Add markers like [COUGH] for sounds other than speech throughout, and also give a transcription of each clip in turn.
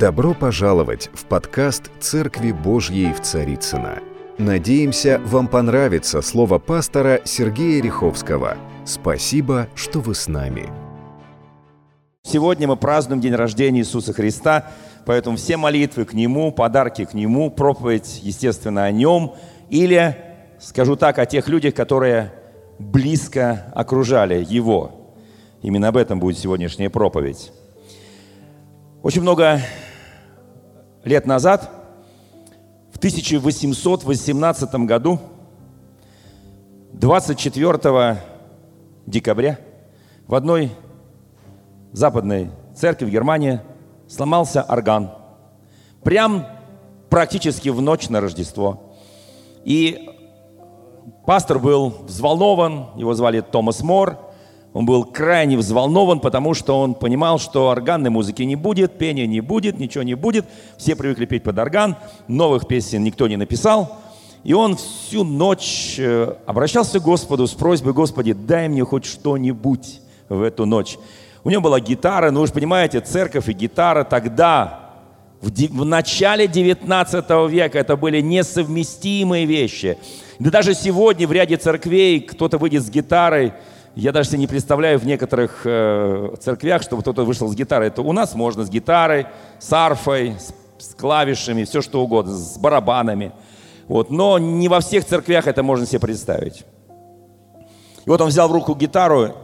Добро пожаловать в подкаст «Церкви Божьей в Царицыно». Надеемся, вам понравится слово пастора Сергея Риховского. Спасибо, что вы с нами. Сегодня мы празднуем день рождения Иисуса Христа, поэтому все молитвы к Нему, подарки к Нему, проповедь, естественно, о Нем, или, скажу так, о тех людях, которые близко окружали Его. Именно об этом будет сегодняшняя проповедь. Очень много лет назад, в 1818 году, 24 декабря, в одной западной церкви в Германии сломался орган. Прям практически в ночь на Рождество. И пастор был взволнован, его звали Томас Мор – он был крайне взволнован, потому что он понимал, что органной музыки не будет, пения не будет, ничего не будет. Все привыкли петь под орган, новых песен никто не написал. И он всю ночь э, обращался к Господу с просьбой, Господи, дай мне хоть что-нибудь в эту ночь. У него была гитара, ну вы же понимаете, церковь и гитара тогда, в, в начале 19 века, это были несовместимые вещи. Да даже сегодня в ряде церквей кто-то выйдет с гитарой, я даже себе не представляю в некоторых э, церквях, чтобы кто-то вышел с гитарой. Это у нас можно с гитарой, с арфой, с, с клавишами, все что угодно, с барабанами. Вот. Но не во всех церквях это можно себе представить. И вот он взял в руку гитару,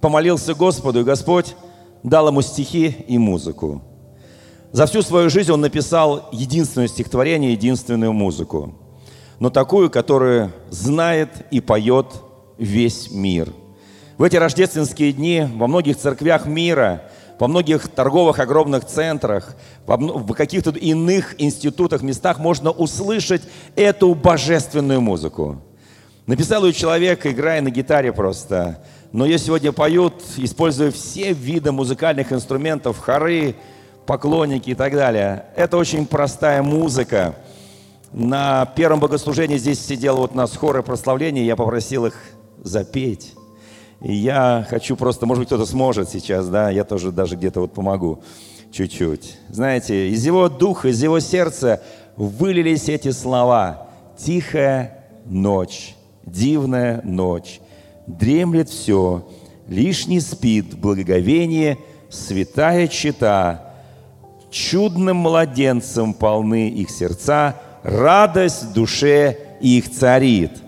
помолился Господу, и Господь дал ему стихи и музыку. За всю свою жизнь он написал единственное стихотворение, единственную музыку. Но такую, которую знает и поет весь мир. В эти рождественские дни во многих церквях мира, во многих торговых огромных центрах, в каких-то иных институтах, местах можно услышать эту божественную музыку. Написал ее человек, играя на гитаре просто. Но ее сегодня поют, используя все виды музыкальных инструментов, хоры, поклонники и так далее. Это очень простая музыка. На первом богослужении здесь сидел вот у нас хоры прославления, я попросил их запеть. И я хочу просто, может быть, кто-то сможет сейчас, да, я тоже даже где-то вот помогу чуть-чуть. Знаете, из его духа, из его сердца вылились эти слова. «Тихая ночь, дивная ночь, дремлет все, лишь не спит благоговение, святая чита, чудным младенцем полны их сердца, радость в душе их царит».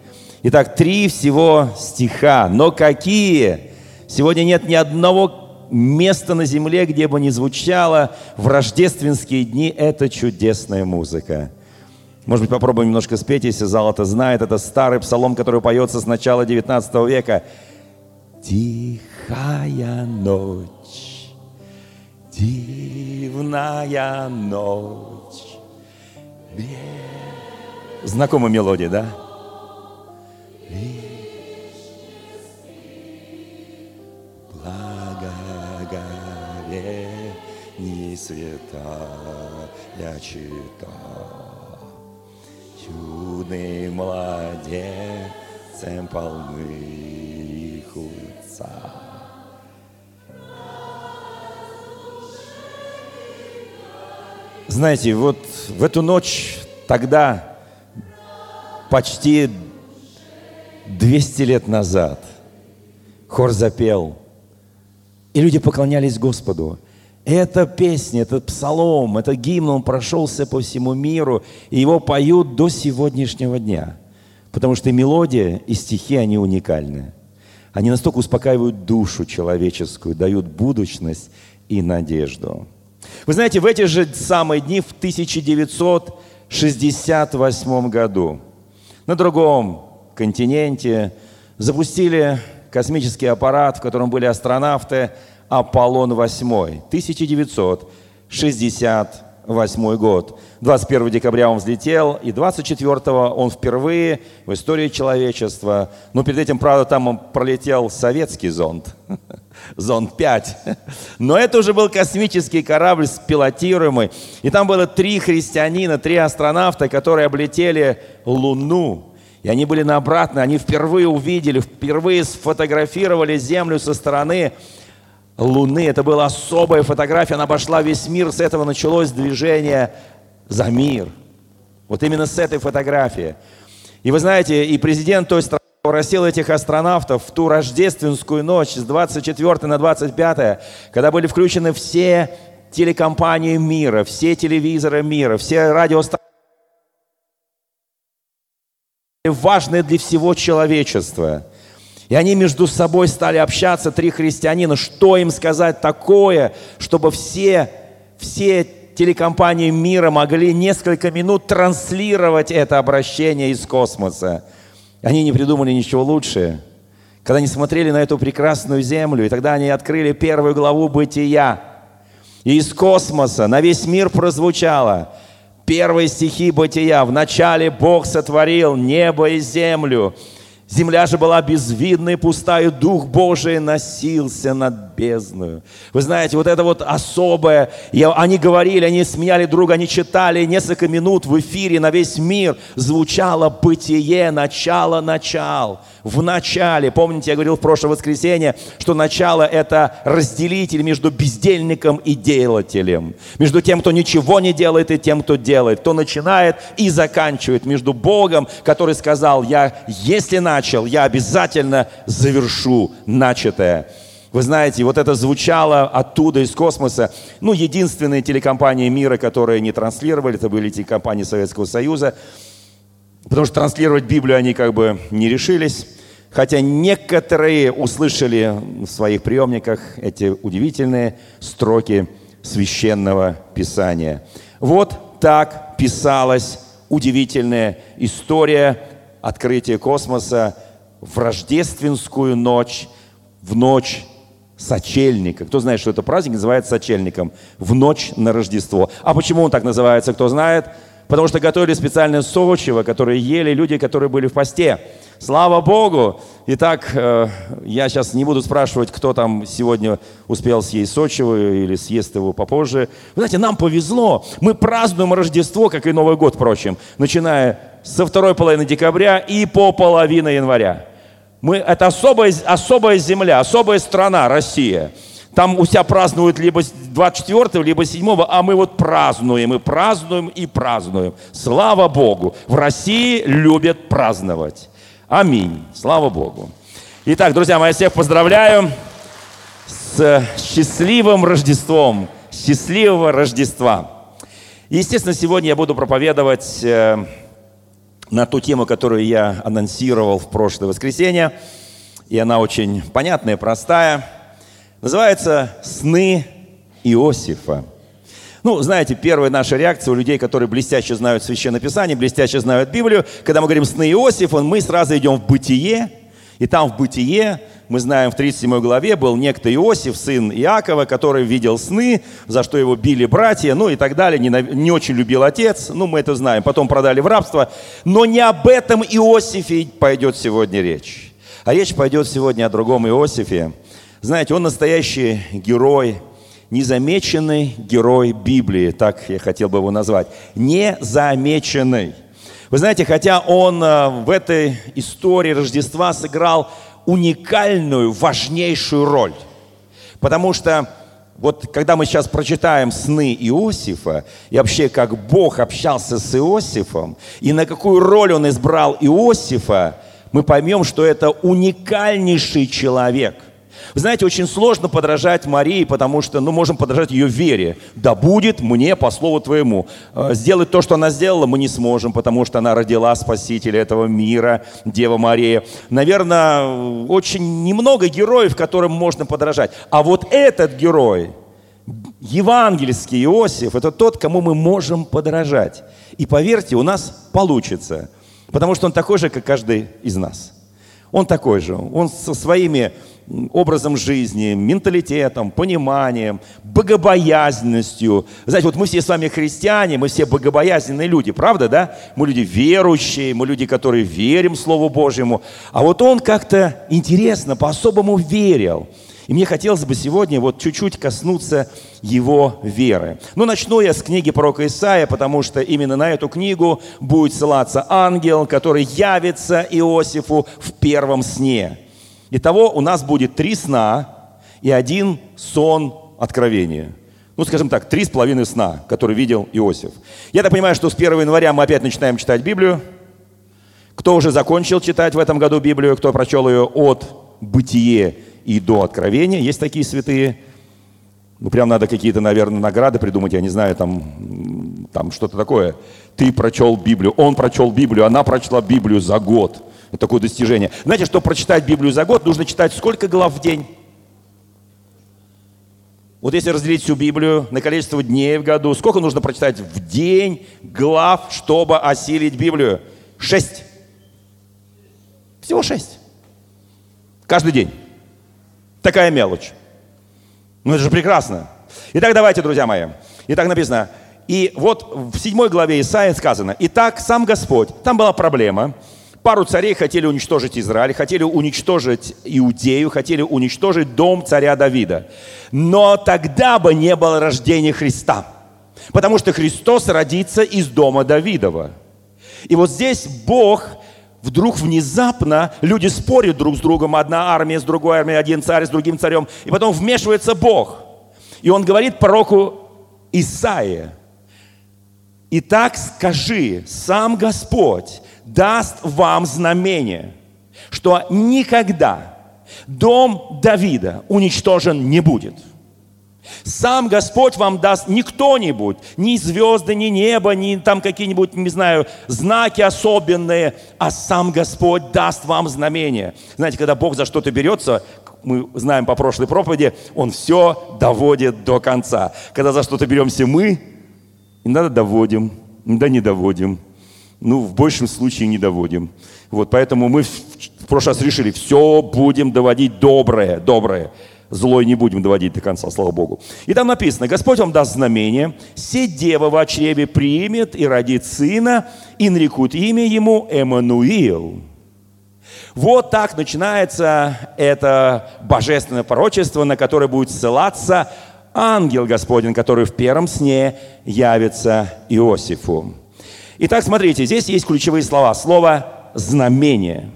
Итак, три всего стиха. Но какие? Сегодня нет ни одного места на земле, где бы не звучала в рождественские дни эта чудесная музыка. Может быть, попробуем немножко спеть, если зал это знает. Это старый псалом, который поется с начала 19 века. Тихая ночь, дивная ночь. Знакомая мелодия, да? Благоговение святая чита, Чудный младенцем полны их Знаете, вот в эту ночь тогда почти 200 лет назад хор запел, и люди поклонялись Господу. Эта песня, этот псалом, этот гимн, он прошелся по всему миру, и его поют до сегодняшнего дня. Потому что и мелодия, и стихи, они уникальны. Они настолько успокаивают душу человеческую, дают будущность и надежду. Вы знаете, в эти же самые дни, в 1968 году, на другом континенте, запустили космический аппарат, в котором были астронавты Аполлон-8, 1968 год. 21 декабря он взлетел, и 24 он впервые в истории человечества, но перед этим, правда, там он пролетел советский зонд, [LAUGHS] зонд 5. Но это уже был космический корабль пилотируемый, и там было три христианина, три астронавта, которые облетели Луну. И они были на обратно, они впервые увидели, впервые сфотографировали Землю со стороны. Луны. Это была особая фотография, она обошла весь мир. С этого началось движение за мир. Вот именно с этой фотографии. И вы знаете, и президент той страны попросил этих астронавтов в ту рождественскую ночь с 24 на 25, когда были включены все телекомпании мира, все телевизоры мира, все радиостанции, важные для всего человечества. И они между собой стали общаться, три христианина, что им сказать такое, чтобы все, все телекомпании мира могли несколько минут транслировать это обращение из космоса. Они не придумали ничего лучше. Когда они смотрели на эту прекрасную землю, и тогда они открыли первую главу «Бытия», и из космоса на весь мир прозвучало первые стихи Бытия. В начале Бог сотворил небо и землю. Земля же была безвидна пустая, Дух Божий носился над бездную. Вы знаете, вот это вот особое, я, они говорили, они смеяли друга, они читали несколько минут в эфире на весь мир, звучало бытие, начало, начал в начале. Помните, я говорил в прошлое воскресенье, что начало – это разделитель между бездельником и делателем. Между тем, кто ничего не делает, и тем, кто делает. Кто начинает и заканчивает. Между Богом, который сказал, я, если начал, я обязательно завершу начатое. Вы знаете, вот это звучало оттуда, из космоса. Ну, единственные телекомпании мира, которые не транслировали, это были телекомпании Советского Союза. Потому что транслировать Библию они как бы не решились. Хотя некоторые услышали в своих приемниках эти удивительные строки священного писания. Вот так писалась удивительная история открытия космоса в рождественскую ночь, в ночь сочельника. Кто знает, что это праздник, называется сочельником. В ночь на Рождество. А почему он так называется, кто знает? Потому что готовили специальное сочево, которое ели люди, которые были в посте. Слава Богу! Итак, э, я сейчас не буду спрашивать, кто там сегодня успел съесть сочево или съест его попозже. Вы знаете, нам повезло. Мы празднуем Рождество, как и Новый год, впрочем, начиная со второй половины декабря и по половину января. Мы, это особая, особая земля, особая страна, Россия. Там у себя празднуют либо 24 либо 7 а мы вот празднуем, и празднуем, и празднуем. Слава Богу! В России любят праздновать. Аминь. Слава Богу. Итак, друзья мои, всех поздравляю с счастливым Рождеством. Счастливого Рождества. Естественно, сегодня я буду проповедовать э, на ту тему, которую я анонсировал в прошлое воскресенье. И она очень понятная, простая – Называется «Сны Иосифа». Ну, знаете, первая наша реакция у людей, которые блестяще знают Священное Писание, блестяще знают Библию, когда мы говорим «Сны Иосифа», мы сразу идем в «Бытие», и там в «Бытие» мы знаем, в 37 главе был некто Иосиф, сын Иакова, который видел сны, за что его били братья, ну и так далее, не, не очень любил отец, ну мы это знаем, потом продали в рабство. Но не об этом Иосифе пойдет сегодня речь. А речь пойдет сегодня о другом Иосифе, знаете, он настоящий герой, незамеченный герой Библии, так я хотел бы его назвать. Незамеченный. Вы знаете, хотя он э, в этой истории Рождества сыграл уникальную, важнейшую роль. Потому что вот когда мы сейчас прочитаем сны Иосифа, и вообще как Бог общался с Иосифом, и на какую роль он избрал Иосифа, мы поймем, что это уникальнейший человек – вы знаете, очень сложно подражать Марии, потому что, ну, можем подражать ее вере. Да будет мне по слову твоему. Э, сделать то, что она сделала, мы не сможем, потому что она родила Спасителя этого мира, Дева Мария. Наверное, очень немного героев, которым можно подражать. А вот этот герой, евангельский Иосиф, это тот, кому мы можем подражать. И поверьте, у нас получится, потому что он такой же, как каждый из нас. Он такой же. Он со своими образом жизни, менталитетом, пониманием, богобоязненностью. Знаете, вот мы все с вами христиане, мы все богобоязненные люди, правда, да? Мы люди верующие, мы люди, которые верим Слову Божьему. А вот он как-то интересно, по-особому верил. И мне хотелось бы сегодня вот чуть-чуть коснуться его веры. Ну, начну я с книги пророка Исаия, потому что именно на эту книгу будет ссылаться ангел, который явится Иосифу в первом сне. Итого у нас будет три сна, и один сон откровения. Ну, скажем так, три с половиной сна, который видел Иосиф. Я так понимаю, что с 1 января мы опять начинаем читать Библию. Кто уже закончил читать в этом году Библию, кто прочел ее от бытие и до откровения, есть такие святые. Ну, прям надо какие-то, наверное, награды придумать, я не знаю, там, там что-то такое. Ты прочел Библию, он прочел Библию, она прочла Библию за год. Это такое достижение. Знаете, чтобы прочитать Библию за год, нужно читать сколько глав в день? Вот если разделить всю Библию на количество дней в году, сколько нужно прочитать в день глав, чтобы осилить Библию? Шесть. Всего шесть. Каждый день. Такая мелочь. Ну это же прекрасно. Итак, давайте, друзья мои. Итак, написано. И вот в седьмой главе Исаия сказано. Итак, сам Господь. Там была проблема. Пару царей хотели уничтожить Израиль, хотели уничтожить Иудею, хотели уничтожить дом царя Давида. Но тогда бы не было рождения Христа. Потому что Христос родится из дома Давидова. И вот здесь Бог вдруг внезапно люди спорят друг с другом, одна армия с другой армией, один царь с другим царем, и потом вмешивается Бог. И он говорит пророку Исаия, «Итак скажи, сам Господь даст вам знамение, что никогда дом Давида уничтожен не будет». Сам Господь вам даст не кто-нибудь, ни звезды, ни небо, ни там какие-нибудь, не знаю, знаки особенные, а сам Господь даст вам знамение. Знаете, когда Бог за что-то берется, мы знаем по прошлой проповеди, Он все доводит до конца. Когда за что-то беремся мы, иногда доводим, иногда не доводим. Ну, в большем случае не доводим. Вот, поэтому мы в прошлый раз решили, все будем доводить доброе, доброе злой не будем доводить до конца, слава Богу. И там написано, Господь вам даст знамение, се дева в чреве примет и родит сына, и нарекут имя ему Эммануил. Вот так начинается это божественное пророчество, на которое будет ссылаться ангел Господень, который в первом сне явится Иосифу. Итак, смотрите, здесь есть ключевые слова. Слово «знамение».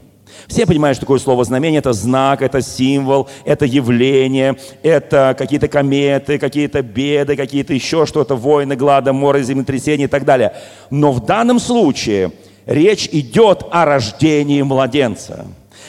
Все понимают, что такое слово знамение. Это знак, это символ, это явление, это какие-то кометы, какие-то беды, какие-то еще что-то, войны, глада, море, землетрясения и так далее. Но в данном случае речь идет о рождении младенца.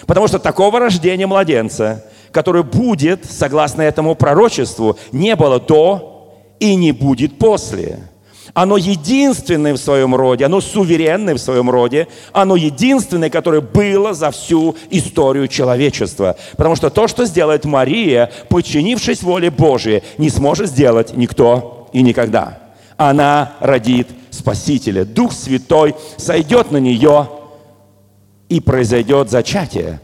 Потому что такого рождения младенца, который будет, согласно этому пророчеству, не было до и не будет после. Оно единственное в своем роде, оно суверенное в своем роде, оно единственное, которое было за всю историю человечества. Потому что то, что сделает Мария, подчинившись воле Божией, не сможет сделать никто и никогда. Она родит Спасителя. Дух Святой сойдет на нее, и произойдет зачатие.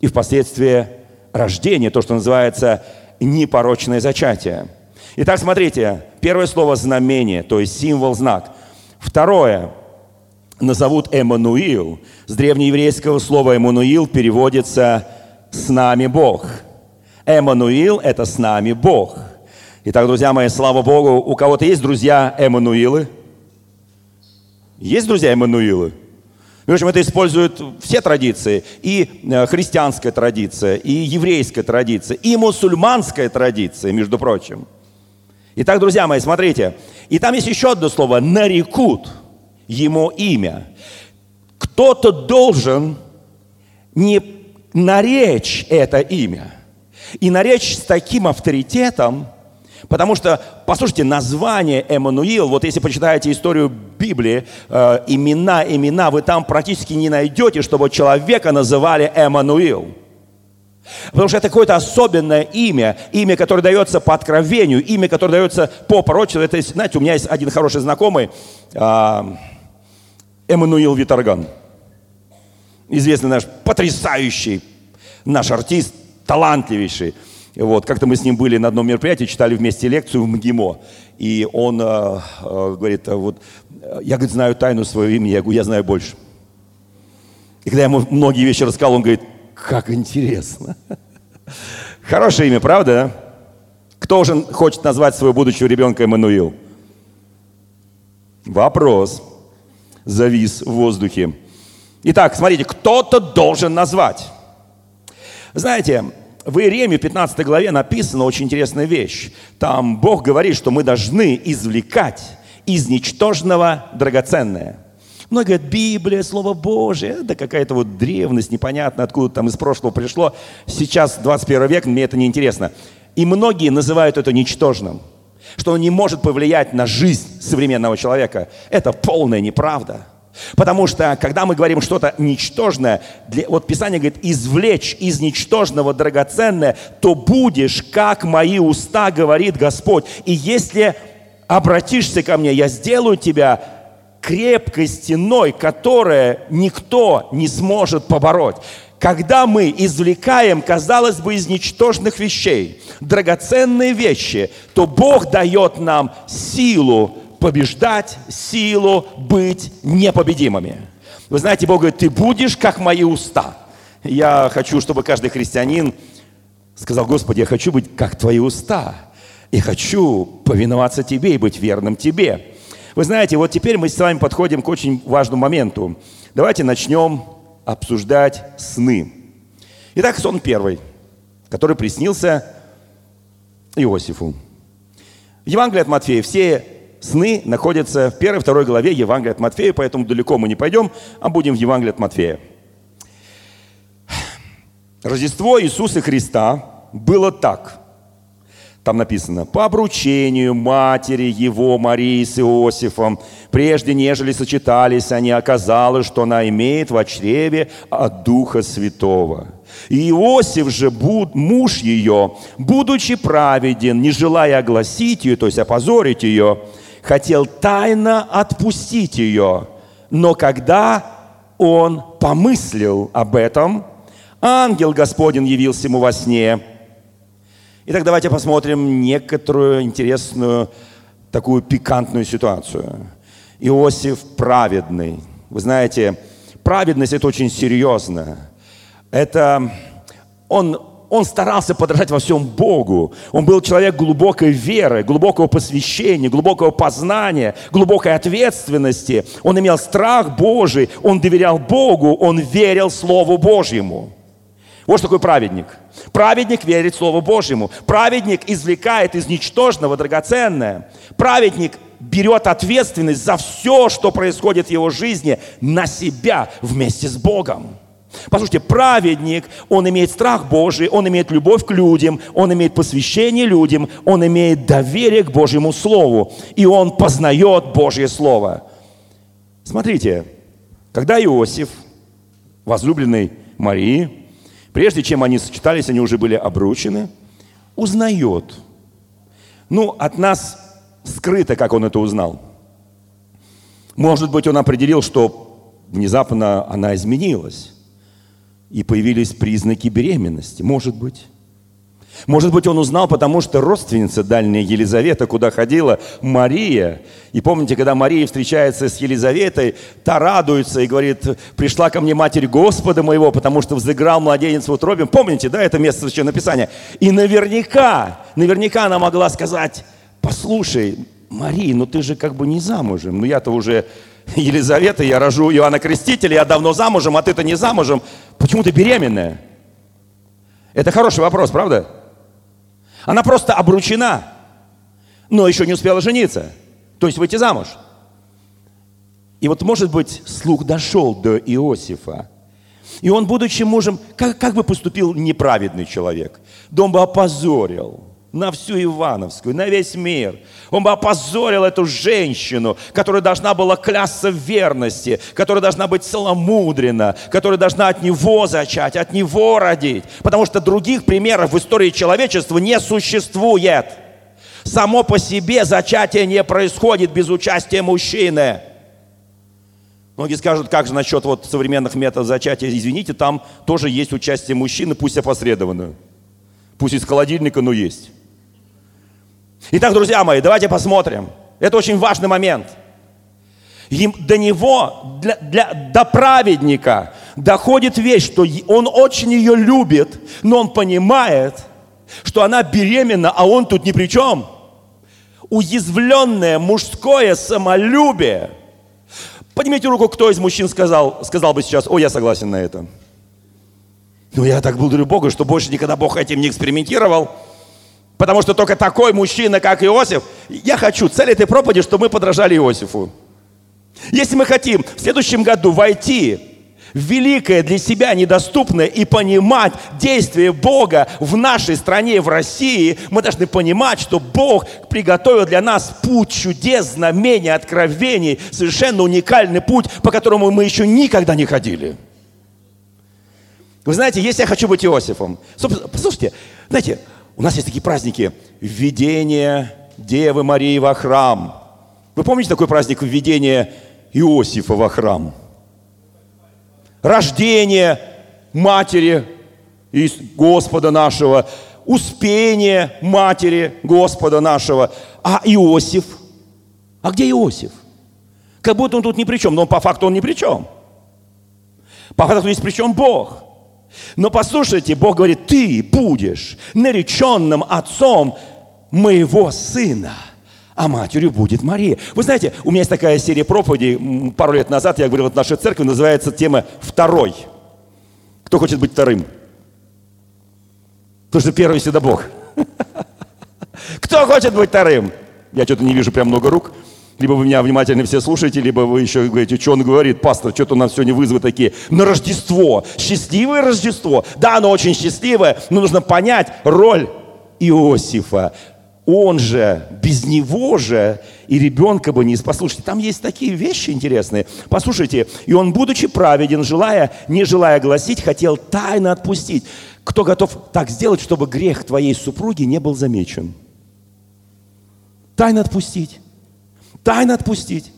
И впоследствии рождение, то, что называется непорочное зачатие. Итак, смотрите, первое слово знамение, то есть символ, знак. Второе назовут Эммануил. С древнееврейского слова Эммануил переводится «с нами Бог». Эммануил – это «с нами Бог». Итак, друзья мои, слава Богу, у кого-то есть друзья Эммануилы? Есть друзья Эммануилы? В общем, это используют все традиции. И э, христианская традиция, и еврейская традиция, и мусульманская традиция, между прочим – Итак, друзья мои, смотрите. И там есть еще одно слово. Нарекут ему имя. Кто-то должен не наречь это имя. И наречь с таким авторитетом, потому что, послушайте, название Эммануил, вот если почитаете историю Библии, э, имена, имена, вы там практически не найдете, чтобы человека называли Эммануил. Потому что это какое-то особенное имя, имя, которое дается по откровению, имя, которое дается по пророчеству. Это, знаете, у меня есть один хороший знакомый, а, Эммануил Виторган. Известный наш потрясающий наш артист, талантливейший. Вот, как-то мы с ним были на одном мероприятии, читали вместе лекцию в МГИМО. И он э, э, говорит, вот, я, говорит, знаю тайну своего имени, я говорю, я знаю больше. И когда я ему многие вещи рассказал, он говорит, как интересно. [LAUGHS] Хорошее имя, правда? Кто уже хочет назвать своего будущего ребенка Эммануил? Вопрос завис в воздухе. Итак, смотрите, кто-то должен назвать. Знаете, в Иеремии 15 главе написана очень интересная вещь. Там Бог говорит, что мы должны извлекать из ничтожного драгоценное. Многие говорят, Библия, Слово Божие, да какая-то вот древность, непонятно откуда там из прошлого пришло. Сейчас 21 век, мне это не интересно. И многие называют это ничтожным, что оно не может повлиять на жизнь современного человека. Это полная неправда. Потому что, когда мы говорим что-то ничтожное, для, вот Писание говорит, извлечь из ничтожного драгоценное, то будешь, как мои уста, говорит Господь. И если обратишься ко мне, я сделаю тебя крепкой стеной, которая никто не сможет побороть. Когда мы извлекаем, казалось бы, из ничтожных вещей драгоценные вещи, то Бог дает нам силу побеждать, силу быть непобедимыми. Вы знаете, Бог говорит, ты будешь как мои уста. Я хочу, чтобы каждый христианин сказал, Господи, я хочу быть как твои уста. И хочу повиноваться Тебе и быть верным Тебе. Вы знаете, вот теперь мы с вами подходим к очень важному моменту. Давайте начнем обсуждать сны. Итак, сон первый, который приснился Иосифу. В Евангелии от Матфея все сны находятся в первой второй главе Евангелия от Матфея, поэтому далеко мы не пойдем, а будем в Евангелии от Матфея. Рождество Иисуса Христа было так. Там написано, по обручению матери его, Марии с Иосифом, прежде нежели сочетались они, оказалось, что она имеет в чреве от Духа Святого. И Иосиф же, муж ее, будучи праведен, не желая огласить ее, то есть опозорить ее, хотел тайно отпустить ее. Но когда он помыслил об этом, ангел Господень явился ему во сне. Итак, давайте посмотрим некоторую интересную, такую пикантную ситуацию. Иосиф праведный. Вы знаете, праведность – это очень серьезно. Это он он старался подражать во всем Богу. Он был человек глубокой веры, глубокого посвящения, глубокого познания, глубокой ответственности. Он имел страх Божий, он доверял Богу, он верил Слову Божьему. Вот что такое праведник. Праведник верит Слову Божьему. Праведник извлекает из ничтожного драгоценное. Праведник берет ответственность за все, что происходит в его жизни, на себя вместе с Богом. Послушайте, праведник, он имеет страх Божий, он имеет любовь к людям, он имеет посвящение людям, он имеет доверие к Божьему Слову, и он познает Божье Слово. Смотрите, когда Иосиф, возлюбленный Марии, прежде чем они сочетались, они уже были обручены, узнает. Ну, от нас скрыто, как он это узнал. Может быть, он определил, что внезапно она изменилась и появились признаки беременности. Может быть. Может быть, он узнал, потому что родственница дальняя Елизавета, куда ходила Мария. И помните, когда Мария встречается с Елизаветой, та радуется и говорит, пришла ко мне Матерь Господа моего, потому что взыграл младенец в утробе. Помните, да, это место Священного Писания? И наверняка, наверняка она могла сказать, послушай, Мария, ну ты же как бы не замужем. Ну я-то уже Елизавета, я рожу Иоанна Крестителя, я давно замужем, а ты-то не замужем. Почему ты беременная? Это хороший вопрос, правда? Она просто обручена, но еще не успела жениться, то есть выйти замуж. И вот, может быть, слух дошел до Иосифа. И он, будучи мужем, как, как бы поступил неправедный человек? Дом бы опозорил – на всю Ивановскую, на весь мир. Он бы опозорил эту женщину, которая должна была клясться в верности, которая должна быть целомудрена, которая должна от него зачать, от него родить. Потому что других примеров в истории человечества не существует. Само по себе зачатие не происходит без участия мужчины. Многие скажут, как же насчет вот современных методов зачатия? Извините, там тоже есть участие мужчины, пусть опосредованно. Пусть из холодильника, но есть. Итак, друзья мои, давайте посмотрим. Это очень важный момент. До него, для, для, до праведника доходит вещь, что он очень ее любит, но он понимает, что она беременна, а он тут ни при чем. Уязвленное мужское самолюбие. Поднимите руку, кто из мужчин сказал, сказал бы сейчас, о, я согласен на это. Ну, я так благодарю Бога, что больше никогда Бог этим не экспериментировал. Потому что только такой мужчина, как Иосиф, я хочу, цель этой проповеди, чтобы мы подражали Иосифу. Если мы хотим в следующем году войти в великое для себя недоступное и понимать действие Бога в нашей стране, в России, мы должны понимать, что Бог приготовил для нас путь чудес, знамений, откровений, совершенно уникальный путь, по которому мы еще никогда не ходили. Вы знаете, если я хочу быть Иосифом, послушайте, знаете, у нас есть такие праздники введение Девы Марии во храм. Вы помните такой праздник введения Иосифа во храм? Рождение матери Господа нашего, успение матери Господа нашего. А Иосиф? А где Иосиф? Как будто он тут ни при чем, но по факту он ни при чем. По факту здесь при чем Бог. Но послушайте, Бог говорит, ты будешь нареченным отцом моего сына а матерью будет Мария. Вы знаете, у меня есть такая серия проповедей, пару лет назад я говорил в нашей церкви, называется тема «Второй». Кто хочет быть вторым? Потому что первый всегда Бог. [LAUGHS] Кто хочет быть вторым? Я что-то не вижу прям много рук. Либо вы меня внимательно все слушаете, либо вы еще говорите, что он говорит, пастор, что-то у нас сегодня вызовы такие. На Рождество. Счастливое Рождество. Да, оно очень счастливое, но нужно понять роль Иосифа. Он же, без него же и ребенка бы не... Послушайте, там есть такие вещи интересные. Послушайте, и он, будучи праведен, желая, не желая гласить, хотел тайно отпустить. Кто готов так сделать, чтобы грех твоей супруги не был замечен? Тайно отпустить тайно отпустить.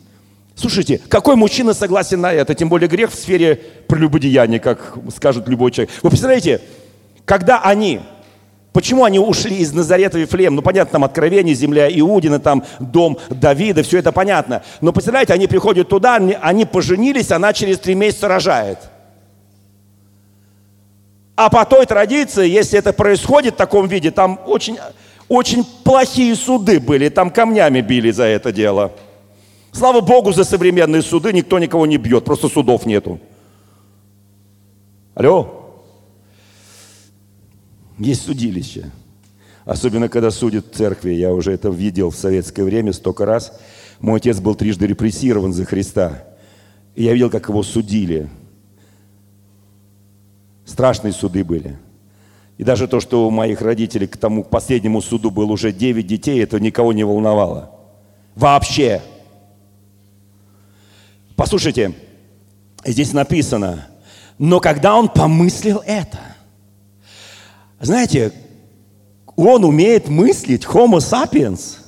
Слушайте, какой мужчина согласен на это? Тем более грех в сфере прелюбодеяния, как скажет любой человек. Вы представляете, когда они, почему они ушли из Назарета в Вифлеем? Ну, понятно, там откровение, земля Иудина, там дом Давида, все это понятно. Но представляете, они приходят туда, они поженились, она через три месяца рожает. А по той традиции, если это происходит в таком виде, там очень очень плохие суды были, там камнями били за это дело. Слава Богу за современные суды, никто никого не бьет, просто судов нету. Алло? Есть судилище. Особенно, когда судят церкви. Я уже это видел в советское время столько раз. Мой отец был трижды репрессирован за Христа. И я видел, как его судили. Страшные суды были. И даже то, что у моих родителей к тому последнему суду было уже 9 детей, это никого не волновало. Вообще. Послушайте, здесь написано, но когда он помыслил это, знаете, он умеет мыслить, homo sapiens,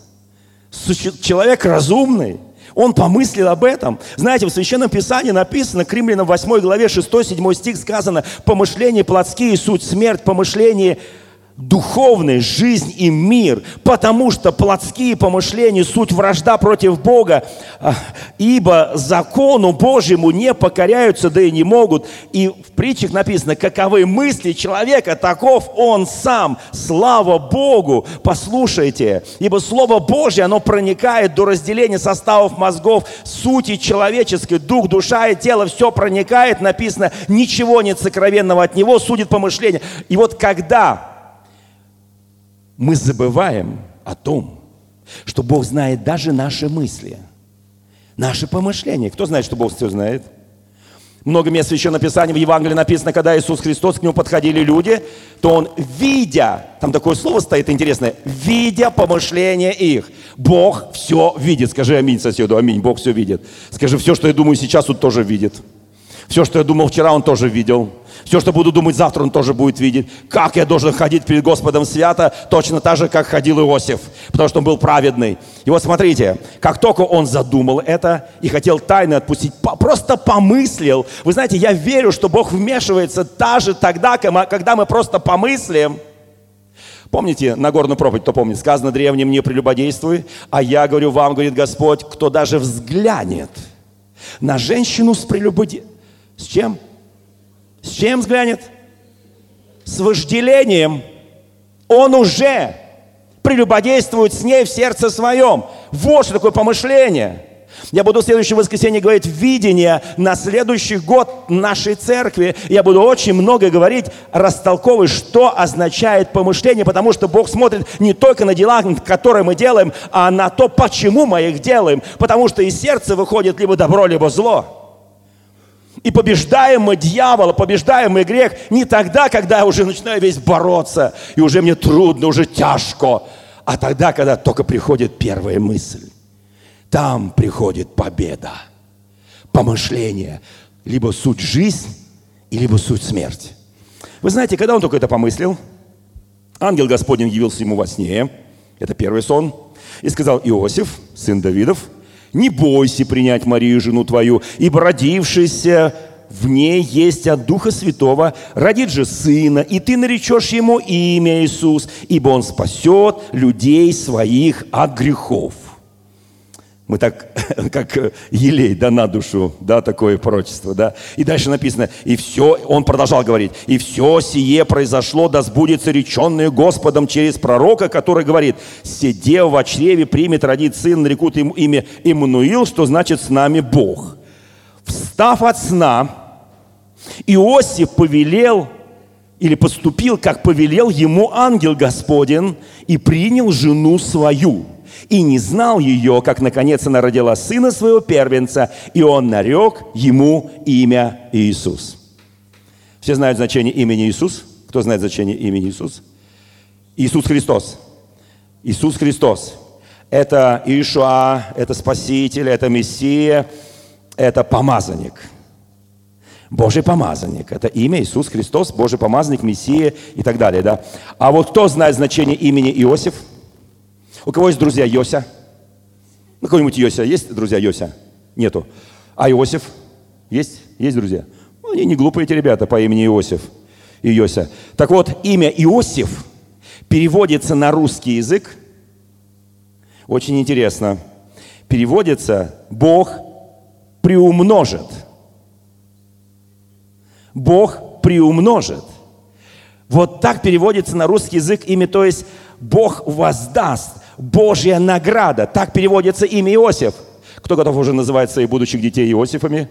человек разумный – он помыслил об этом. Знаете, в Священном Писании написано, к Римлянам 8 главе 6-7 стих сказано, помышления плотские, суть смерть, помышления духовная жизнь и мир, потому что плотские помышления – суть вражда против Бога, а, ибо закону Божьему не покоряются, да и не могут. И в притчах написано, каковы мысли человека, таков он сам. Слава Богу! Послушайте, ибо Слово Божье, оно проникает до разделения составов мозгов, сути человеческой, дух, душа и тело, все проникает, написано, ничего нет сокровенного от него, судит помышления. И вот когда мы забываем о том, что Бог знает даже наши мысли, наши помышления. Кто знает, что Бог все знает? Много мест Священном Писании в Евангелии написано, когда Иисус Христос к нему подходили люди, то он, видя, там такое слово стоит интересное, видя помышления их. Бог все видит. Скажи аминь соседу, аминь, Бог все видит. Скажи, все, что я думаю сейчас, он тоже видит. Все, что я думал вчера, он тоже видел. Все, что буду думать завтра, он тоже будет видеть. Как я должен ходить перед Господом свято, точно так же, как ходил Иосиф, потому что он был праведный. И вот смотрите, как только он задумал это и хотел тайно отпустить, просто помыслил. Вы знаете, я верю, что Бог вмешивается даже тогда, когда мы просто помыслим. Помните Нагорную проповедь, кто помнит? Сказано древним, не прелюбодействуй, а я говорю вам, говорит Господь, кто даже взглянет на женщину с прелюбодействием, с чем? С чем взглянет? С вожделением. Он уже прелюбодействует с ней в сердце своем. Вот что такое помышление. Я буду в следующее воскресенье говорить видение на следующий год нашей церкви. Я буду очень много говорить, растолковывать, что означает помышление, потому что Бог смотрит не только на дела, которые мы делаем, а на то, почему мы их делаем. Потому что из сердца выходит либо добро, либо зло. И побеждаем мы дьявола, побеждаем мы грех не тогда, когда я уже начинаю весь бороться, и уже мне трудно, уже тяжко, а тогда, когда только приходит первая мысль. Там приходит победа, помышление, либо суть жизнь, либо суть смерть. Вы знаете, когда он только это помыслил, ангел Господень явился ему во сне, это первый сон, и сказал, Иосиф, сын Давидов, не бойся принять Марию, жену твою, ибо родившийся в ней есть от Духа Святого, родит же сына, и ты наречешь ему имя Иисус, ибо он спасет людей своих от грехов. Мы так, [LAUGHS] как елей, да, на душу, да, такое пророчество, да. И дальше написано, и все, он продолжал говорить, и все сие произошло, да сбудется реченное Господом через пророка, который говорит, сидев в чреве, примет, родит сын, нарекут ему имя Иммануил, что значит с нами Бог. Встав от сна, Иосиф повелел или поступил, как повелел ему ангел Господень, и принял жену свою – и не знал ее, как наконец она родила сына своего первенца, и он нарек ему имя Иисус. Все знают значение имени Иисус? Кто знает значение имени Иисус? Иисус Христос. Иисус Христос. Это Ишуа, это Спаситель, это Мессия, это помазанник. Божий помазанник. Это имя Иисус Христос, Божий помазанник, Мессия и так далее. Да? А вот кто знает значение имени Иосиф? У кого есть друзья Йося? Ну, кого-нибудь Йося есть друзья Йося? Нету. А Иосиф? Есть? Есть друзья? Ну, они не глупые эти ребята по имени Иосиф и Йося. Так вот, имя Иосиф переводится на русский язык. Очень интересно. Переводится «Бог приумножит». Бог приумножит. Вот так переводится на русский язык имя, то есть Бог воздаст. Божья награда. Так переводится имя Иосиф. Кто готов уже называть своих будущих детей Иосифами?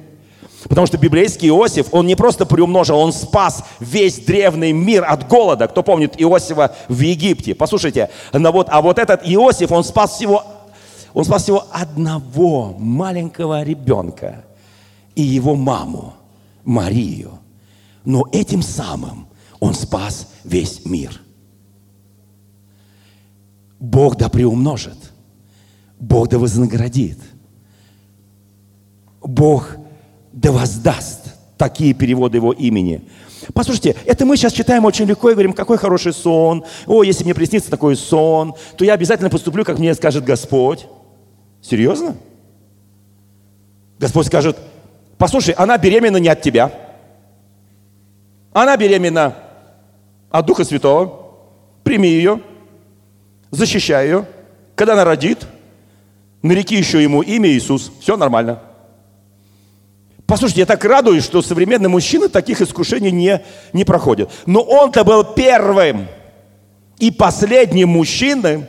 Потому что библейский Иосиф, он не просто приумножил, он спас весь древний мир от голода. Кто помнит Иосифа в Египте? Послушайте, но вот, а вот этот Иосиф, он спас всего, он спас всего одного маленького ребенка и его маму, Марию. Но этим самым он спас весь мир – Бог да приумножит. Бог да вознаградит. Бог да воздаст. Такие переводы его имени. Послушайте, это мы сейчас читаем очень легко и говорим, какой хороший сон. О, если мне приснится такой сон, то я обязательно поступлю, как мне скажет Господь. Серьезно? Господь скажет, послушай, она беременна не от тебя. Она беременна от Духа Святого. Прими ее защищай ее. Когда она родит, нареки еще ему имя Иисус. Все нормально. Послушайте, я так радуюсь, что современные мужчины таких искушений не, не проходят. Но он-то был первым и последним мужчиной,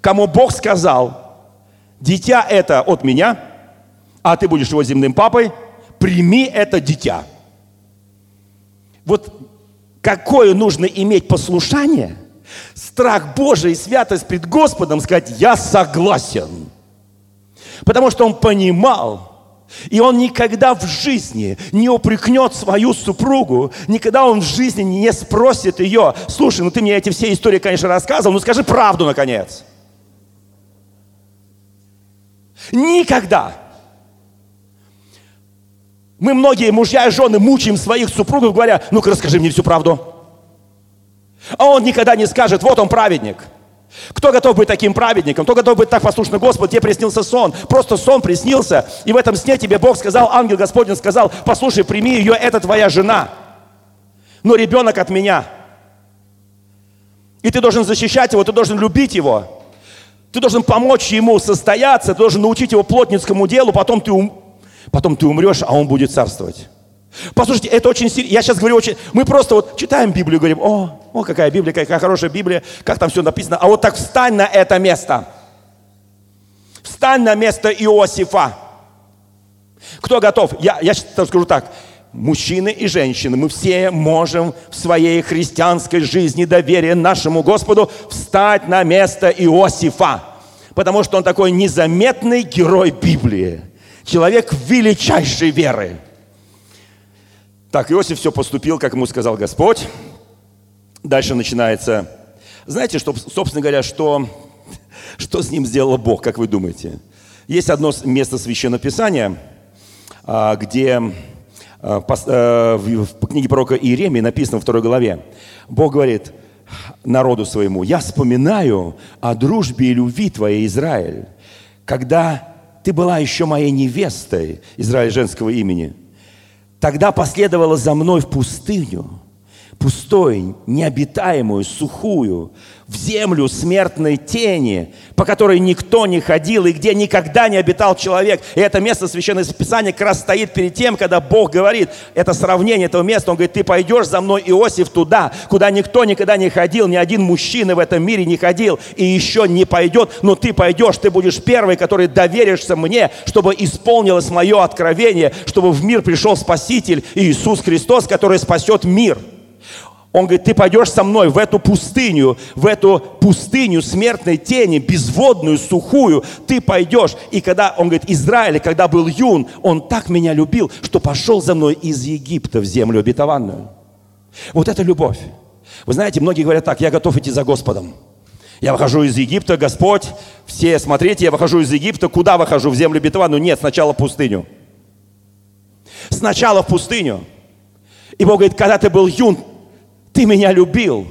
кому Бог сказал, дитя это от меня, а ты будешь его земным папой, прими это дитя. Вот какое нужно иметь послушание – страх Божий и святость пред Господом сказать, я согласен. Потому что он понимал, и он никогда в жизни не упрекнет свою супругу, никогда он в жизни не спросит ее, слушай, ну ты мне эти все истории, конечно, рассказывал, ну скажи правду, наконец. Никогда. Мы многие мужья и жены мучаем своих супругов, говоря, ну-ка расскажи мне всю правду. А он никогда не скажет, вот он праведник. Кто готов быть таким праведником? Кто готов быть так послушным Господу? Тебе приснился сон. Просто сон приснился. И в этом сне тебе Бог сказал, ангел Господень сказал, послушай, прими ее, это твоя жена. Но ребенок от меня. И ты должен защищать его, ты должен любить его. Ты должен помочь ему состояться, ты должен научить его плотницкому делу, потом ты, ум... потом ты умрешь, а он будет царствовать. Послушайте, это очень сильно. Я сейчас говорю очень... Мы просто вот читаем Библию и говорим, о, о, какая Библия, какая хорошая Библия, как там все написано. А вот так встань на это место. Встань на место Иосифа. Кто готов? Я, я скажу так. Мужчины и женщины, мы все можем в своей христианской жизни доверия нашему Господу встать на место Иосифа. Потому что он такой незаметный герой Библии. Человек величайшей веры. Так, Иосиф все поступил, как ему сказал Господь. Дальше начинается... Знаете, что, собственно говоря, что, [LAUGHS] что с ним сделал Бог, как вы думаете? Есть одно место Священного Писания, а, где а, э, в книге пророка Иеремии написано в второй главе. Бог говорит народу своему, «Я вспоминаю о дружбе и любви твоей, Израиль, когда ты была еще моей невестой, Израиль женского имени, Тогда последовала за мной в пустыню, пустой, необитаемую, сухую, в землю смертной тени, по которой никто не ходил и где никогда не обитал человек. И это место Священного Писания как раз стоит перед тем, когда Бог говорит, это сравнение этого места, Он говорит, ты пойдешь за мной, Иосиф, туда, куда никто никогда не ходил, ни один мужчина в этом мире не ходил и еще не пойдет, но ты пойдешь, ты будешь первый, который доверишься мне, чтобы исполнилось мое откровение, чтобы в мир пришел Спаситель Иисус Христос, который спасет мир. Он говорит, ты пойдешь со мной в эту пустыню, в эту пустыню смертной тени, безводную, сухую, ты пойдешь. И когда, он говорит, Израиль, когда был юн, он так меня любил, что пошел за мной из Египта в землю обетованную. Вот это любовь. Вы знаете, многие говорят так, я готов идти за Господом. Я выхожу из Египта, Господь, все, смотрите, я выхожу из Египта, куда выхожу? В землю обетованную? Нет, сначала в пустыню. Сначала в пустыню. И Бог говорит, когда ты был юн, ты меня любил.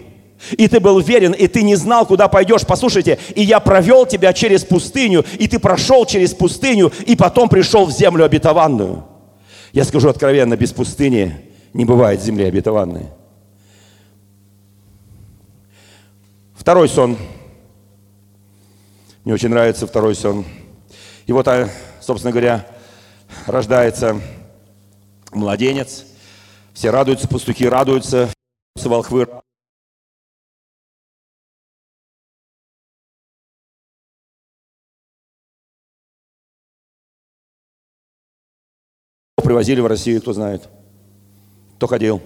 И ты был верен, и ты не знал, куда пойдешь. Послушайте, и я провел тебя через пустыню, и ты прошел через пустыню, и потом пришел в землю обетованную. Я скажу откровенно, без пустыни не бывает земли обетованной. Второй сон. Мне очень нравится второй сон. И вот, а, собственно говоря, рождается младенец. Все радуются, пастухи радуются, волхвы привозили в Россию, кто знает, кто ходил.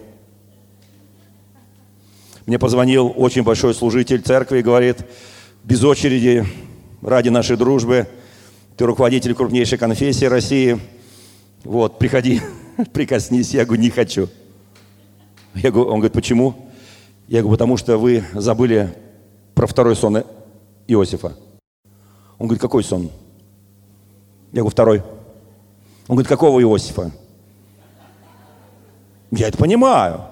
Мне позвонил очень большой служитель церкви и говорит, без очереди, ради нашей дружбы, ты руководитель крупнейшей конфессии России, вот, приходи, [LAUGHS] прикоснись. Я говорю, не хочу. Я говорю, он говорит, почему? Я говорю, потому что вы забыли про второй сон Иосифа. Он говорит, какой сон? Я говорю, второй. Он говорит, какого Иосифа? Я это понимаю.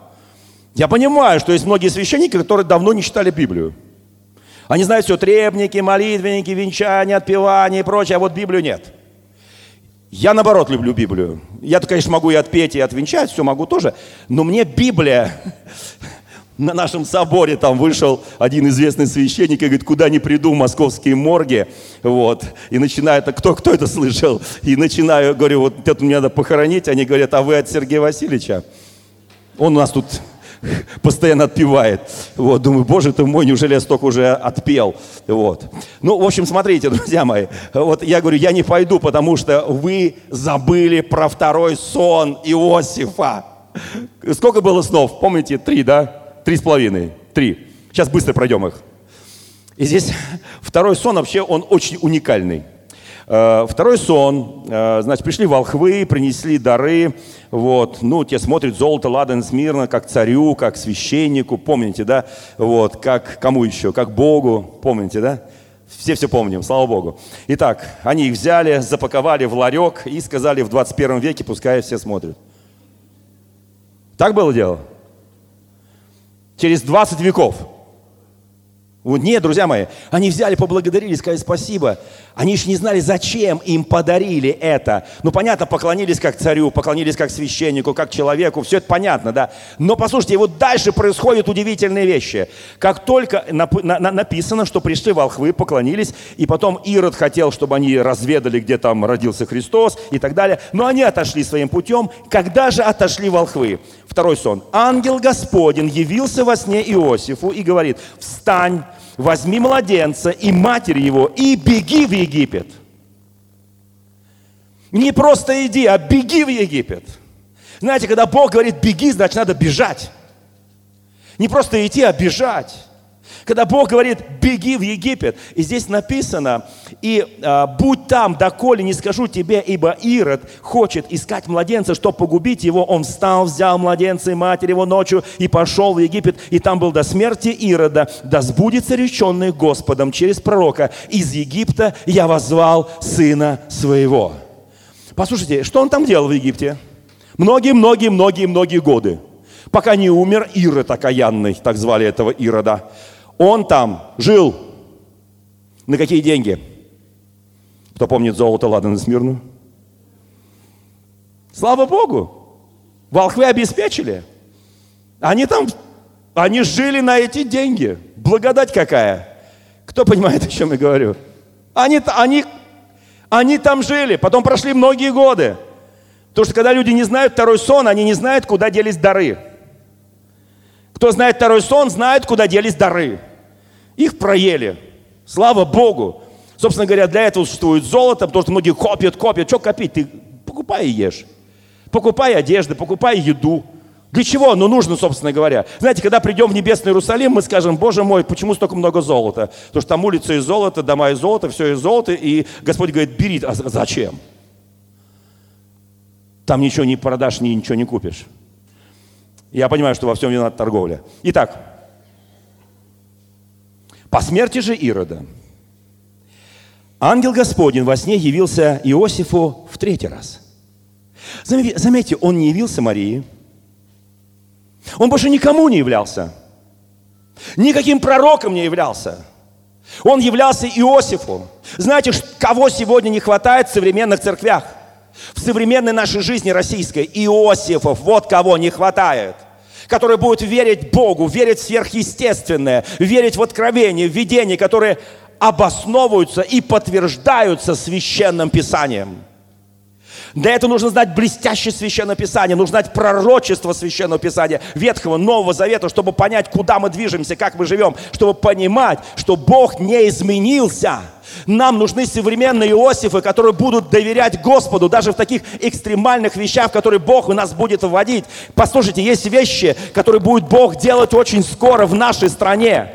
Я понимаю, что есть многие священники, которые давно не читали Библию. Они знают все, требники, молитвенники, венчания, отпевания и прочее, а вот Библию нет. Я, наоборот, люблю Библию. Я, конечно, могу и отпеть, и отвенчать, все могу тоже. Но мне Библия... [LAUGHS] На нашем соборе там вышел один известный священник и говорит, куда не приду московские морги. Вот. И начинает, кто, кто это слышал? И начинаю, говорю, вот это мне надо похоронить. Они говорят, а вы от Сергея Васильевича? Он у нас тут [LAUGHS] постоянно отпевает. Вот, думаю, боже ты мой, неужели я столько уже отпел? Вот. Ну, в общем, смотрите, [LAUGHS] друзья мои, вот я говорю, я не пойду, потому что вы забыли про второй сон Иосифа. Сколько было снов? Помните, три, да? Три с половиной. Три. Сейчас быстро пройдем их. И здесь второй сон вообще, он очень уникальный. Э, второй сон, э, значит, пришли волхвы, принесли дары, вот, ну, те смотрят золото, ладан, смирно, как царю, как священнику, помните, да, вот, как кому еще, как Богу, помните, да? Все все помним, слава Богу. Итак, они их взяли, запаковали в ларек и сказали в 21 веке, пускай все смотрят. Так было дело? Через 20 веков – вот нет, друзья мои, они взяли, поблагодарили, сказали спасибо. Они еще не знали, зачем им подарили это. Ну, понятно, поклонились как царю, поклонились как священнику, как человеку, все это понятно, да. Но послушайте, вот дальше происходят удивительные вещи. Как только нап- на- написано, что пришли волхвы, поклонились, и потом Ирод хотел, чтобы они разведали, где там родился Христос и так далее. Но они отошли своим путем. Когда же отошли волхвы? Второй сон. Ангел Господень явился во сне Иосифу и говорит, встань, возьми младенца и матери его и беги в Египет. Не просто иди, а беги в Египет. Знаете, когда Бог говорит беги, значит надо бежать. Не просто идти, а бежать. Когда Бог говорит, беги в Египет, и здесь написано, и а, будь там, доколе не скажу тебе, ибо Ирод хочет искать младенца, чтобы погубить его. Он встал, взял младенца и матерь его ночью и пошел в Египет, и там был до смерти Ирода, да сбудется реченный Господом через пророка, из Египта я возвал сына своего. Послушайте, что он там делал в Египте? Многие-многие-многие-многие годы пока не умер Ирод окаянный, так звали этого Ирода. Он там жил. На какие деньги? Кто помнит золото Ладана Смирну? Слава Богу! Волхвы обеспечили. Они там, они жили на эти деньги. Благодать какая. Кто понимает, о чем я говорю? Они, они, они там жили, потом прошли многие годы. Потому что когда люди не знают второй сон, они не знают, куда делись дары. Кто знает второй сон, знает, куда делись дары. Их проели. Слава Богу. Собственно говоря, для этого существует золото, потому что многие копят, копят. Что копить? Ты покупай и ешь. Покупай одежды, покупай еду. Для чего? Ну, нужно, собственно говоря. Знаете, когда придем в Небесный Иерусалим, мы скажем, Боже мой, почему столько много золота? Потому что там улица из золота, дома из золота, все из золота, и Господь говорит, бери. А зачем? Там ничего не продашь, ничего не купишь. Я понимаю, что во всем виновата торговля. Итак, по смерти же Ирода ангел Господень во сне явился Иосифу в третий раз. Заметьте, он не явился Марии. Он больше никому не являлся. Никаким пророком не являлся. Он являлся Иосифу. Знаете, кого сегодня не хватает в современных церквях? В современной нашей жизни российской Иосифов. Вот кого не хватает – который будет верить Богу, верить в сверхъестественное, верить в откровение, в видение, которые обосновываются и подтверждаются священным писанием. Для этого нужно знать блестящее священное писание, нужно знать пророчество священного писания Ветхого, Нового Завета, чтобы понять, куда мы движемся, как мы живем, чтобы понимать, что Бог не изменился – нам нужны современные Иосифы, которые будут доверять Господу даже в таких экстремальных вещах, в которые Бог у нас будет вводить. Послушайте, есть вещи, которые будет Бог делать очень скоро в нашей стране.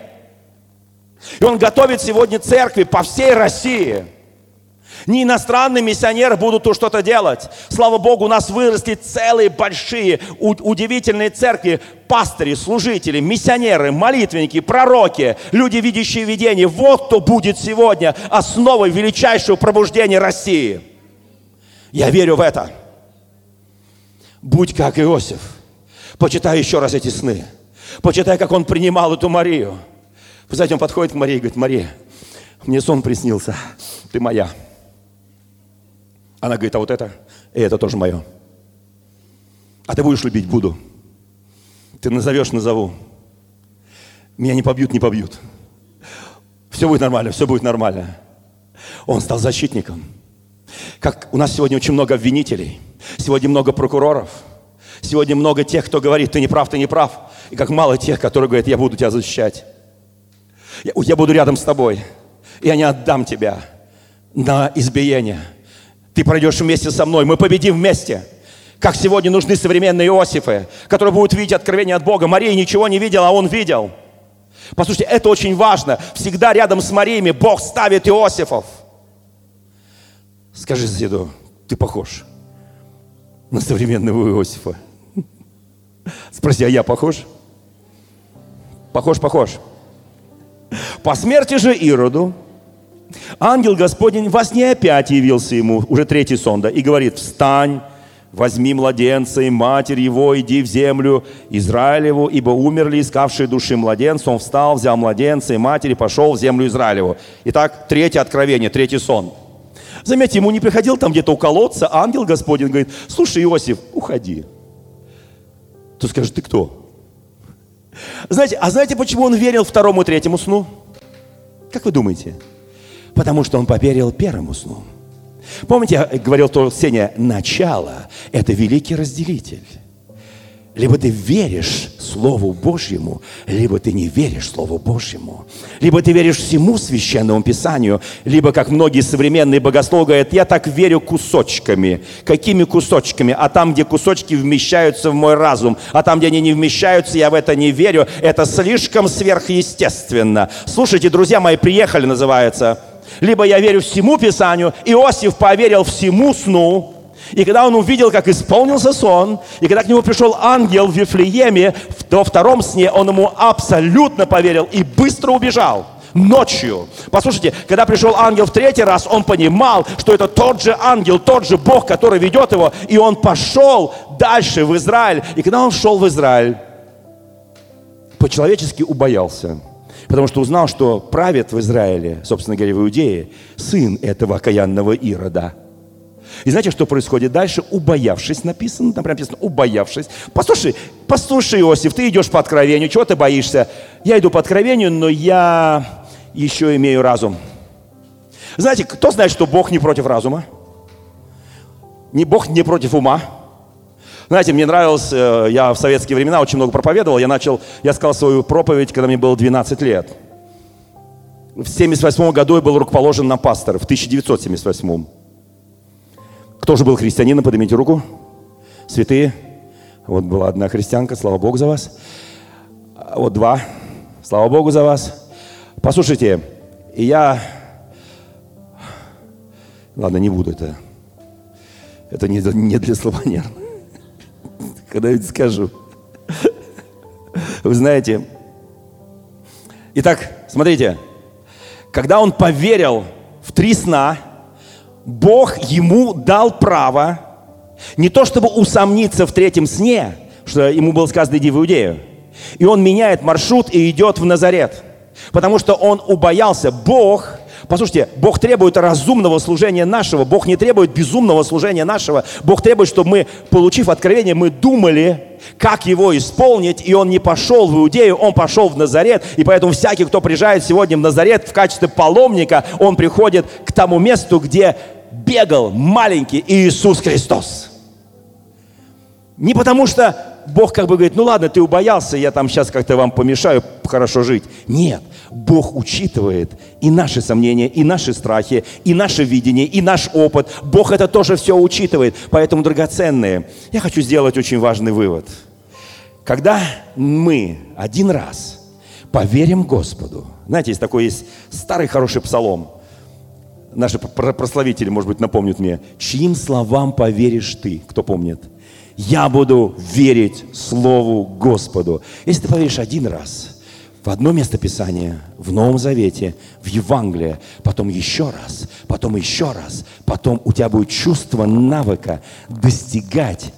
И Он готовит сегодня церкви по всей России – не иностранные миссионеры будут тут что-то делать. Слава Богу, у нас выросли целые большие, удивительные церкви, пастыри, служители, миссионеры, молитвенники, пророки, люди, видящие видение. Вот кто будет сегодня основой величайшего пробуждения России. Я верю в это. Будь как Иосиф. Почитай еще раз эти сны. Почитай, как он принимал эту Марию. Вы знаете, он подходит к Марии и говорит, Мария, мне сон приснился, ты моя. Она говорит, а вот это, и это тоже мое. А ты будешь любить? Буду. Ты назовешь, назову. Меня не побьют, не побьют. Все будет нормально, все будет нормально. Он стал защитником. Как у нас сегодня очень много обвинителей, сегодня много прокуроров, сегодня много тех, кто говорит, ты не прав, ты не прав. И как мало тех, которые говорят, я буду тебя защищать. Я, я буду рядом с тобой. Я не отдам тебя на избиение – ты пройдешь вместе со мной, мы победим вместе. Как сегодня нужны современные Иосифы, которые будут видеть откровение от Бога. Мария ничего не видела, а он видел. Послушайте, это очень важно. Всегда рядом с Мариями Бог ставит Иосифов. Скажи соседу, ты похож на современного Иосифа. Спроси, а я похож? Похож, похож. По смерти же Ироду Ангел Господень во сне опять явился ему, уже третий сон, да, и говорит, встань, возьми младенца и матерь его, иди в землю Израилеву, ибо умерли искавшие души младенца. Он встал, взял младенца и матери, пошел в землю Израилеву. Итак, третье откровение, третий сон. Заметьте, ему не приходил там где-то у колодца, ангел Господень говорит, слушай, Иосиф, уходи. Ты скажешь, ты кто? Знаете, а знаете, почему он верил второму и третьему сну? Как вы думаете? Потому что он поверил первому сну. Помните, я говорил то Сеня, начало – это великий разделитель. Либо ты веришь Слову Божьему, либо ты не веришь Слову Божьему. Либо ты веришь всему Священному Писанию, либо, как многие современные богословы говорят, я так верю кусочками. Какими кусочками? А там, где кусочки вмещаются в мой разум, а там, где они не вмещаются, я в это не верю. Это слишком сверхъестественно. Слушайте, друзья мои, приехали, называется. Либо я верю всему Писанию, Иосиф поверил всему сну, и когда он увидел, как исполнился сон, и когда к нему пришел ангел в Вифлееме, во втором сне он ему абсолютно поверил и быстро убежал ночью. Послушайте, когда пришел ангел в третий раз, он понимал, что это тот же ангел, тот же Бог, который ведет его, и он пошел дальше в Израиль. И когда он шел в Израиль, по-человечески убоялся. Потому что узнал, что правит в Израиле, собственно говоря, в Иудее, сын этого окаянного Ирода – и знаете, что происходит дальше? Убоявшись, написано, там прям написано, убоявшись. Послушай, послушай, Иосиф, ты идешь по откровению, чего ты боишься? Я иду по откровению, но я еще имею разум. Знаете, кто знает, что Бог не против разума? Не Бог не против ума. Знаете, мне нравилось, э, я в советские времена очень много проповедовал, я начал, я сказал свою проповедь, когда мне было 12 лет. В 1978 году я был рукоположен на пастор, в 1978. Кто же был христианином? Поднимите руку. Святые. Вот была одна христианка, слава Богу за вас. Вот два. Слава Богу за вас. Послушайте, я... Ладно, не буду это. Это не, не для слабонерв. Когда-нибудь скажу. Вы знаете. Итак, смотрите. Когда он поверил в три сна, Бог ему дал право не то чтобы усомниться в третьем сне, что ему было сказано «иди в Иудею». И он меняет маршрут и идет в Назарет. Потому что он убоялся. Бог Послушайте, Бог требует разумного служения нашего. Бог не требует безумного служения нашего. Бог требует, чтобы мы, получив откровение, мы думали, как его исполнить, и он не пошел в Иудею, он пошел в Назарет. И поэтому всякий, кто приезжает сегодня в Назарет в качестве паломника, он приходит к тому месту, где бегал маленький Иисус Христос. Не потому что Бог как бы говорит, ну ладно, ты убоялся, я там сейчас как-то вам помешаю хорошо жить. Нет, Бог учитывает и наши сомнения, и наши страхи, и наше видение, и наш опыт. Бог это тоже все учитывает. Поэтому, драгоценные, я хочу сделать очень важный вывод. Когда мы один раз поверим Господу, знаете, есть такой есть старый хороший псалом – наши прославители, может быть, напомнят мне, чьим словам поверишь ты, кто помнит? Я буду верить Слову Господу. Если ты поверишь один раз в одно место Писания, в Новом Завете, в Евангелие, потом еще раз, потом еще раз, потом у тебя будет чувство навыка достигать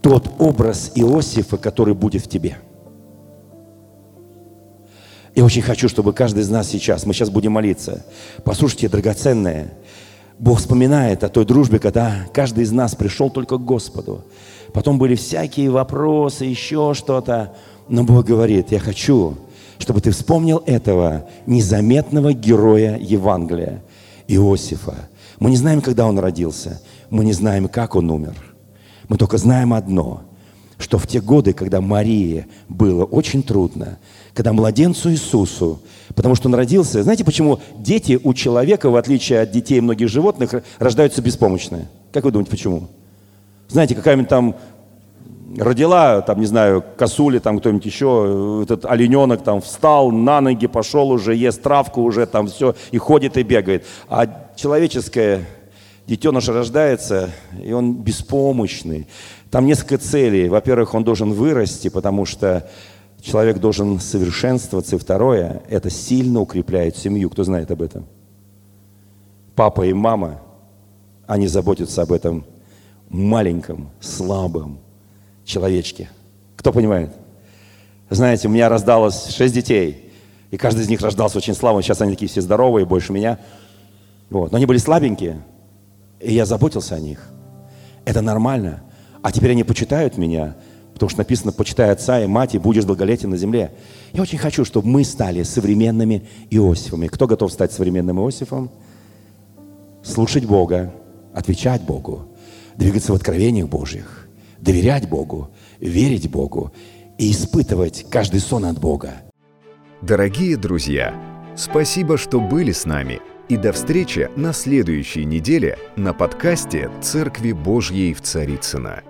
тот образ Иосифа, который будет в тебе – я очень хочу, чтобы каждый из нас сейчас, мы сейчас будем молиться, послушайте, драгоценное, Бог вспоминает о той дружбе, когда каждый из нас пришел только к Господу. Потом были всякие вопросы, еще что-то. Но Бог говорит, я хочу, чтобы ты вспомнил этого незаметного героя Евангелия, Иосифа. Мы не знаем, когда он родился, мы не знаем, как он умер. Мы только знаем одно, что в те годы, когда Марии было очень трудно, когда младенцу Иисусу, потому что он родился, знаете, почему дети у человека, в отличие от детей многих животных, рождаются беспомощные? Как вы думаете, почему? Знаете, какая-нибудь там родила, там, не знаю, косули, там кто-нибудь еще, этот олененок там встал на ноги, пошел уже, ест травку уже, там все, и ходит и бегает. А человеческое детеныш рождается, и он беспомощный. Там несколько целей. Во-первых, он должен вырасти, потому что Человек должен совершенствоваться. И второе, это сильно укрепляет семью. Кто знает об этом? Папа и мама, они заботятся об этом маленьком, слабом человечке. Кто понимает? Знаете, у меня раздалось шесть детей, и каждый из них рождался очень слабым. Сейчас они такие все здоровые, больше меня. Вот. Но они были слабенькие, и я заботился о них. Это нормально. А теперь они почитают меня, Потому что написано, почитай отца и мать, и будешь долголетен на земле. Я очень хочу, чтобы мы стали современными Иосифами. Кто готов стать современным Иосифом? Слушать Бога, отвечать Богу, двигаться в откровениях Божьих, доверять Богу, верить Богу и испытывать каждый сон от Бога. Дорогие друзья, спасибо, что были с нами. И до встречи на следующей неделе на подкасте «Церкви Божьей в Царицына.